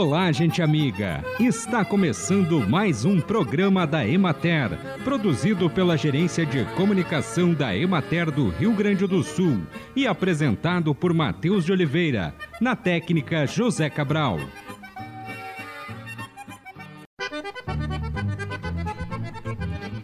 Olá, gente amiga! Está começando mais um programa da Emater, produzido pela Gerência de Comunicação da Emater do Rio Grande do Sul e apresentado por Matheus de Oliveira, na técnica José Cabral.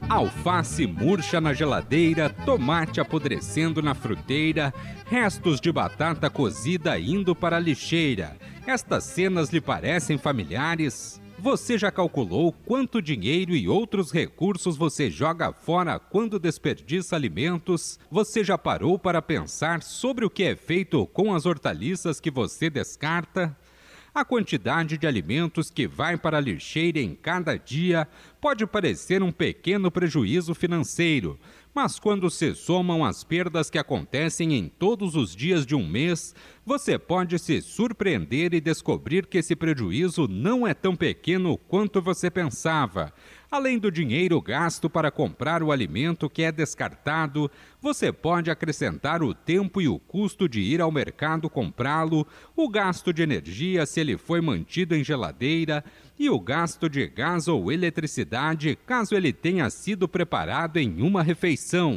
Alface murcha na geladeira, tomate apodrecendo na fruteira, restos de batata cozida indo para a lixeira. Estas cenas lhe parecem familiares? Você já calculou quanto dinheiro e outros recursos você joga fora quando desperdiça alimentos? Você já parou para pensar sobre o que é feito com as hortaliças que você descarta? A quantidade de alimentos que vai para a lixeira em cada dia pode parecer um pequeno prejuízo financeiro, mas quando se somam as perdas que acontecem em todos os dias de um mês, você pode se surpreender e descobrir que esse prejuízo não é tão pequeno quanto você pensava. Além do dinheiro gasto para comprar o alimento que é descartado, você pode acrescentar o tempo e o custo de ir ao mercado comprá-lo, o gasto de energia se ele foi mantido em geladeira e o gasto de gás ou eletricidade caso ele tenha sido preparado em uma refeição.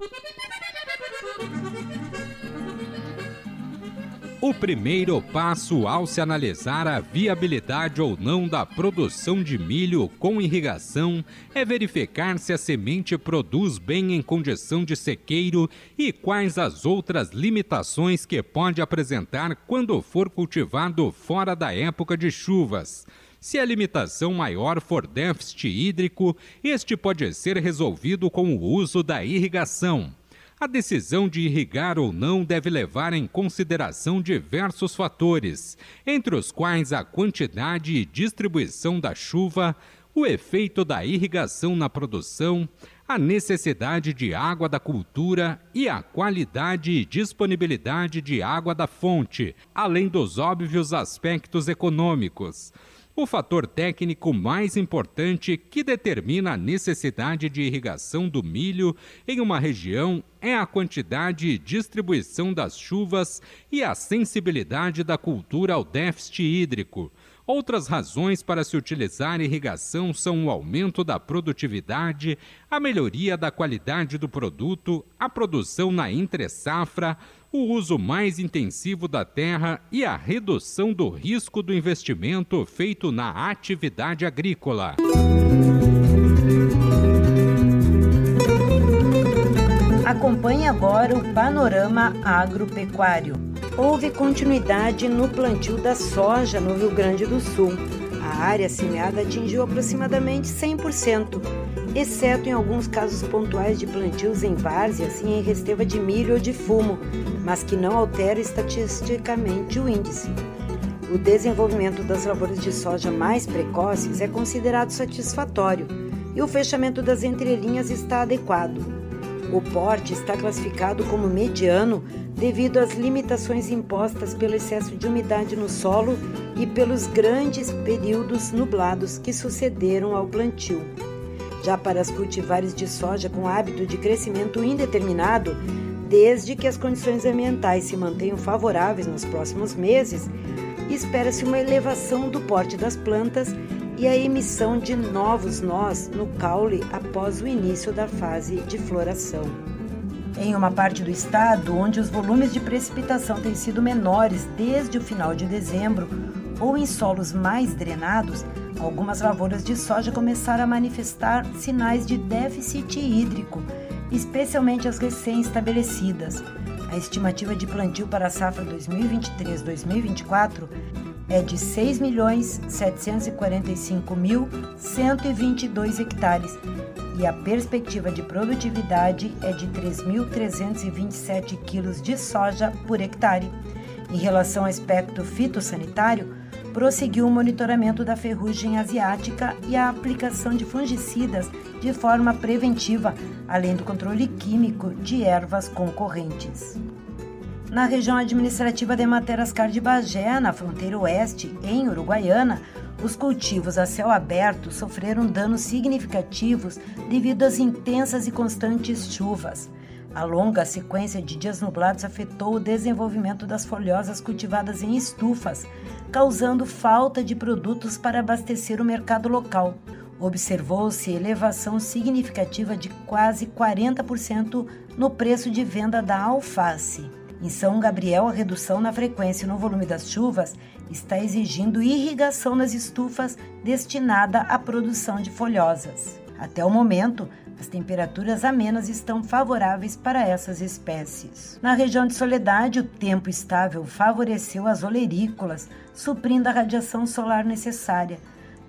O primeiro passo ao se analisar a viabilidade ou não da produção de milho com irrigação é verificar se a semente produz bem em condição de sequeiro e quais as outras limitações que pode apresentar quando for cultivado fora da época de chuvas. Se a limitação maior for déficit hídrico, este pode ser resolvido com o uso da irrigação. A decisão de irrigar ou não deve levar em consideração diversos fatores, entre os quais a quantidade e distribuição da chuva, o efeito da irrigação na produção, a necessidade de água da cultura e a qualidade e disponibilidade de água da fonte, além dos óbvios aspectos econômicos. O fator técnico mais importante que determina a necessidade de irrigação do milho em uma região é a quantidade e distribuição das chuvas e a sensibilidade da cultura ao déficit hídrico. Outras razões para se utilizar irrigação são o aumento da produtividade, a melhoria da qualidade do produto, a produção na entre-safra, o uso mais intensivo da terra e a redução do risco do investimento feito na atividade agrícola. Acompanhe agora o panorama agropecuário. Houve continuidade no plantio da soja no Rio Grande do Sul. A área semeada atingiu aproximadamente 100% exceto em alguns casos pontuais de plantios em várzeas e em resteva de milho ou de fumo, mas que não altera estatisticamente o índice. O desenvolvimento das lavouras de soja mais precoces é considerado satisfatório e o fechamento das entrelinhas está adequado. O porte está classificado como mediano devido às limitações impostas pelo excesso de umidade no solo e pelos grandes períodos nublados que sucederam ao plantio. Já para as cultivares de soja com hábito de crescimento indeterminado, desde que as condições ambientais se mantenham favoráveis nos próximos meses, espera-se uma elevação do porte das plantas e a emissão de novos nós no caule após o início da fase de floração. Em uma parte do estado onde os volumes de precipitação têm sido menores desde o final de dezembro ou em solos mais drenados, Algumas lavouras de soja começaram a manifestar sinais de déficit hídrico, especialmente as recém-estabelecidas. A estimativa de plantio para a safra 2023-2024 é de 6.745.122 hectares e a perspectiva de produtividade é de 3.327 quilos de soja por hectare. Em relação ao aspecto fitossanitário, prosseguiu o monitoramento da ferrugem asiática e a aplicação de fungicidas de forma preventiva, além do controle químico de ervas concorrentes. Na região administrativa de Materascar de Bagé, na fronteira oeste, em Uruguaiana, os cultivos a céu aberto sofreram danos significativos devido às intensas e constantes chuvas. A longa sequência de dias nublados afetou o desenvolvimento das folhosas cultivadas em estufas, causando falta de produtos para abastecer o mercado local. Observou-se elevação significativa de quase 40% no preço de venda da alface. Em São Gabriel, a redução na frequência e no volume das chuvas está exigindo irrigação nas estufas destinada à produção de folhosas. Até o momento, as temperaturas amenas estão favoráveis para essas espécies. Na região de Soledade, o tempo estável favoreceu as olerícolas, suprindo a radiação solar necessária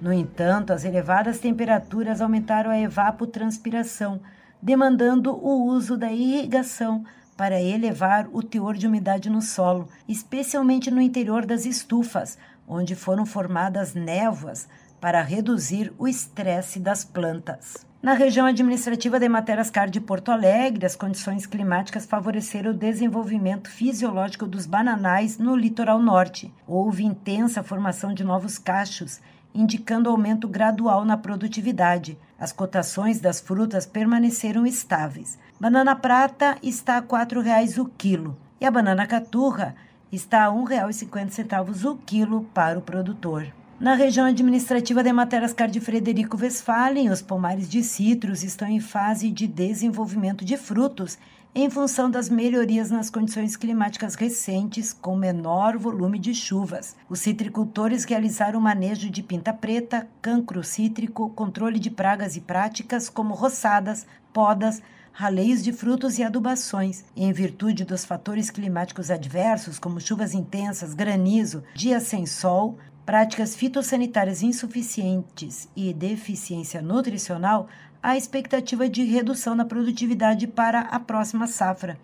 no entanto, as elevadas temperaturas aumentaram a evapotranspiração, demandando o uso da irrigação para elevar o teor de umidade no solo, especialmente no interior das estufas, onde foram formadas névoas para reduzir o estresse das plantas. Na região administrativa de Materascar de Porto Alegre, as condições climáticas favoreceram o desenvolvimento fisiológico dos bananais no litoral norte. Houve intensa formação de novos cachos indicando aumento gradual na produtividade. As cotações das frutas permaneceram estáveis. Banana prata está a R$ 4,00 o quilo e a banana caturra está a R$ 1,50 o quilo para o produtor. Na região administrativa de Materascar de Frederico Westphalen, os pomares de citros estão em fase de desenvolvimento de frutos em função das melhorias nas condições climáticas recentes, com menor volume de chuvas. Os citricultores realizaram manejo de pinta preta, cancro cítrico, controle de pragas e práticas como roçadas, podas, raleios de frutos e adubações. Em virtude dos fatores climáticos adversos, como chuvas intensas, granizo, dias sem sol, práticas fitossanitárias insuficientes e deficiência nutricional, a expectativa de redução na produtividade para a próxima safra.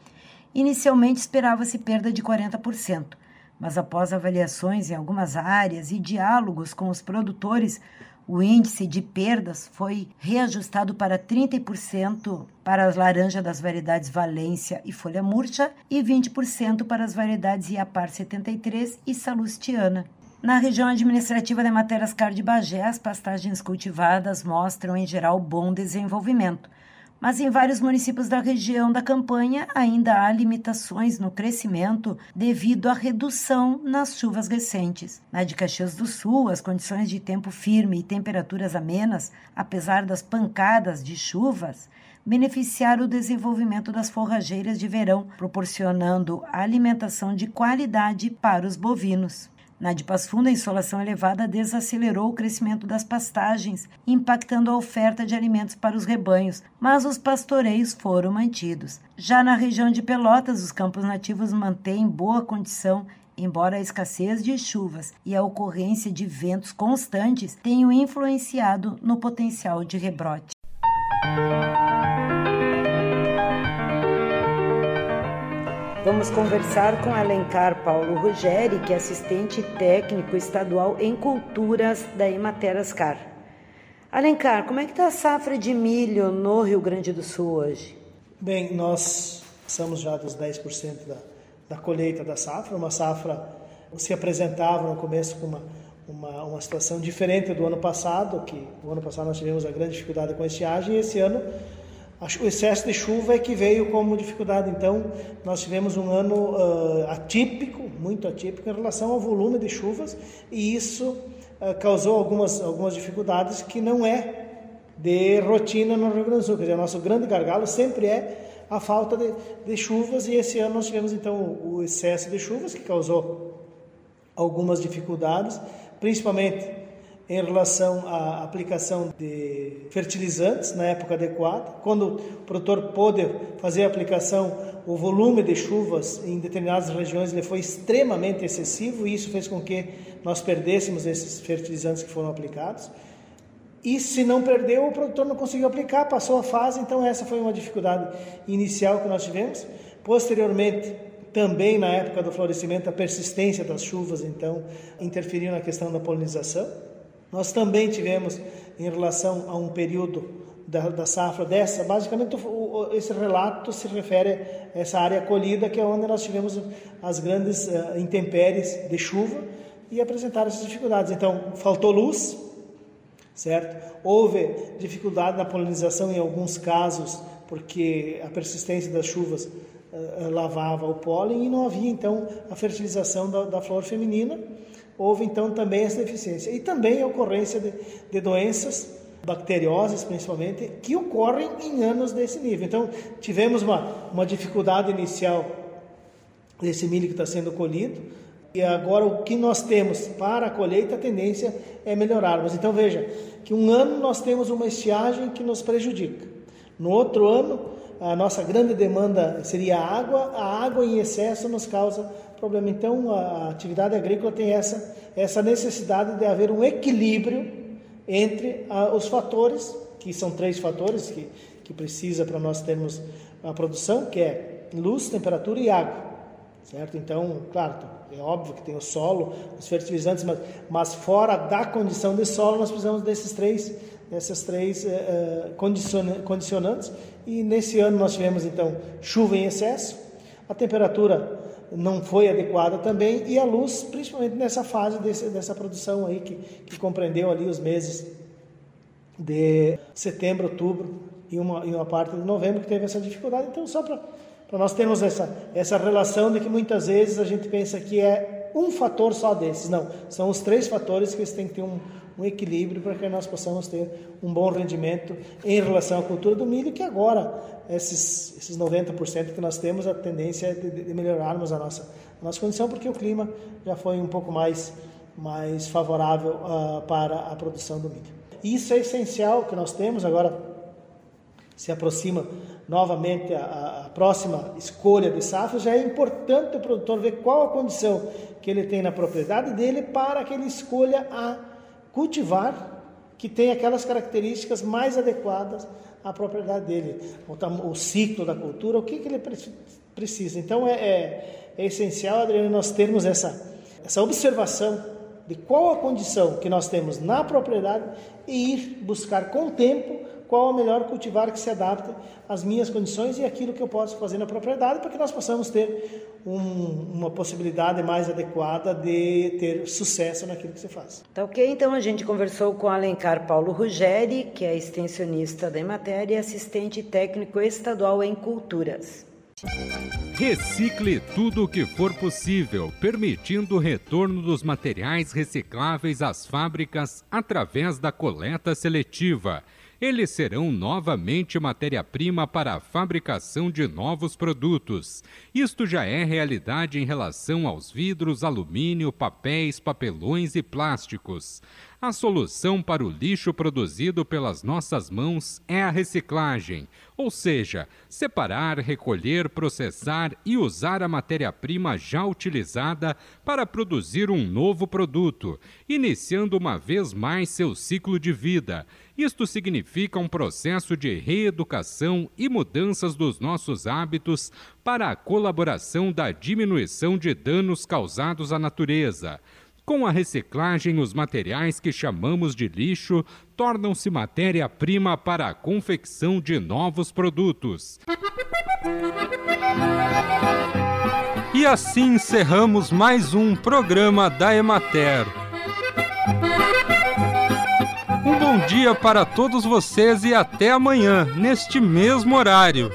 Inicialmente esperava-se perda de 40%, mas após avaliações em algumas áreas e diálogos com os produtores, o índice de perdas foi reajustado para 30% para as laranjas das variedades Valência e Folha Murcha e 20% para as variedades Iapar 73 e Salustiana. Na região administrativa de Materascar de Bagé, as pastagens cultivadas mostram em geral bom desenvolvimento, mas em vários municípios da região da campanha ainda há limitações no crescimento devido à redução nas chuvas recentes. Na de Caxias do Sul, as condições de tempo firme e temperaturas amenas, apesar das pancadas de chuvas, beneficiaram o desenvolvimento das forrageiras de verão, proporcionando alimentação de qualidade para os bovinos. Na de Fundo, a insolação elevada desacelerou o crescimento das pastagens, impactando a oferta de alimentos para os rebanhos, mas os pastoreios foram mantidos. Já na região de Pelotas, os campos nativos mantêm boa condição embora a escassez de chuvas e a ocorrência de ventos constantes tenham influenciado no potencial de rebrote. Vamos conversar com Alencar Paulo Ruggeri, que é assistente técnico estadual em culturas da Ematerascar. Alencar, como é que está a safra de milho no Rio Grande do Sul hoje? Bem, nós estamos já dos 10% da, da colheita da safra, uma safra se apresentava no começo com uma, uma, uma situação diferente do ano passado, que o ano passado nós tivemos a grande dificuldade com a estiagem, e esse ano o excesso de chuva é que veio como dificuldade. Então, nós tivemos um ano uh, atípico, muito atípico, em relação ao volume de chuvas, e isso uh, causou algumas, algumas dificuldades que não é de rotina no Rio Grande do Sul. Quer dizer, o nosso grande gargalo sempre é a falta de, de chuvas, e esse ano nós tivemos então o excesso de chuvas, que causou algumas dificuldades, principalmente em relação à aplicação de fertilizantes na época adequada. Quando o produtor pôde fazer a aplicação, o volume de chuvas em determinadas regiões ele foi extremamente excessivo e isso fez com que nós perdêssemos esses fertilizantes que foram aplicados. E se não perdeu, o produtor não conseguiu aplicar, passou a fase, então essa foi uma dificuldade inicial que nós tivemos. Posteriormente, também na época do florescimento, a persistência das chuvas, então, interferiu na questão da polinização. Nós também tivemos, em relação a um período da, da safra dessa, basicamente o, esse relato se refere a essa área colhida, que é onde nós tivemos as grandes uh, intempéries de chuva e apresentaram essas dificuldades. Então, faltou luz, certo? Houve dificuldade na polinização em alguns casos, porque a persistência das chuvas uh, lavava o pólen e não havia então a fertilização da, da flor feminina houve então também essa deficiência. E também a ocorrência de, de doenças bacteriosas, principalmente, que ocorrem em anos desse nível. Então, tivemos uma, uma dificuldade inicial desse milho que está sendo colhido, e agora o que nós temos para a colheita, a tendência é melhorarmos. Então veja que um ano nós temos uma estiagem que nos prejudica. No outro ano, a nossa grande demanda seria a água, a água em excesso nos causa problema. Então a atividade agrícola tem essa, essa necessidade de haver um equilíbrio entre a, os fatores, que são três fatores que, que precisa para nós termos a produção, que é luz, temperatura e água. Certo? Então, claro, é óbvio que tem o solo, os fertilizantes, mas, mas fora da condição de solo, nós precisamos desses três, dessas três uh, condicionantes. E nesse ano nós tivemos, então, chuva em excesso, a temperatura não foi adequada também, e a luz, principalmente nessa fase desse, dessa produção aí, que, que compreendeu ali os meses de setembro, outubro e uma, e uma parte de novembro, que teve essa dificuldade. Então, só para nós temos essa, essa relação de que muitas vezes a gente pensa que é um fator só desses. Não, são os três fatores que eles têm que ter um, um equilíbrio para que nós possamos ter um bom rendimento em relação à cultura do milho, que agora, esses, esses 90% que nós temos, a tendência é de, de melhorarmos a nossa, a nossa condição, porque o clima já foi um pouco mais, mais favorável uh, para a produção do milho. Isso é essencial que nós temos agora se aproxima novamente a, a, próxima escolha de safra, já é importante o produtor ver qual a condição que ele tem na propriedade dele para que ele escolha a cultivar que tem aquelas características mais adequadas à propriedade dele, o, ciclo da cultura, o que, que ele precisa. Então é, é, é essencial, Adriano, nós termos essa, essa observação de qual a condição que nós temos na propriedade e ir buscar com o tempo qual o melhor cultivar que se adapte às minhas condições e aquilo que eu posso fazer na propriedade, para que nós possamos ter um, uma possibilidade mais adequada de ter sucesso naquilo que se faz. Tá ok, então a gente conversou com Alencar Paulo Ruggeri, que é extensionista da Emater e assistente técnico estadual em culturas. Recicle tudo o que for possível, permitindo o retorno dos materiais recicláveis às fábricas através da coleta seletiva eles serão novamente matéria-prima para a fabricação de novos produtos. Isto já é realidade em relação aos vidros, alumínio, papéis, papelões e plásticos. A solução para o lixo produzido pelas nossas mãos é a reciclagem, ou seja, separar, recolher, processar e usar a matéria-prima já utilizada para produzir um novo produto, iniciando uma vez mais seu ciclo de vida. Isto significa um processo de reeducação e mudanças dos nossos hábitos para a colaboração da diminuição de danos causados à natureza. Com a reciclagem, os materiais que chamamos de lixo tornam-se matéria-prima para a confecção de novos produtos. E assim encerramos mais um programa da Emater. Um bom dia para todos vocês e até amanhã, neste mesmo horário.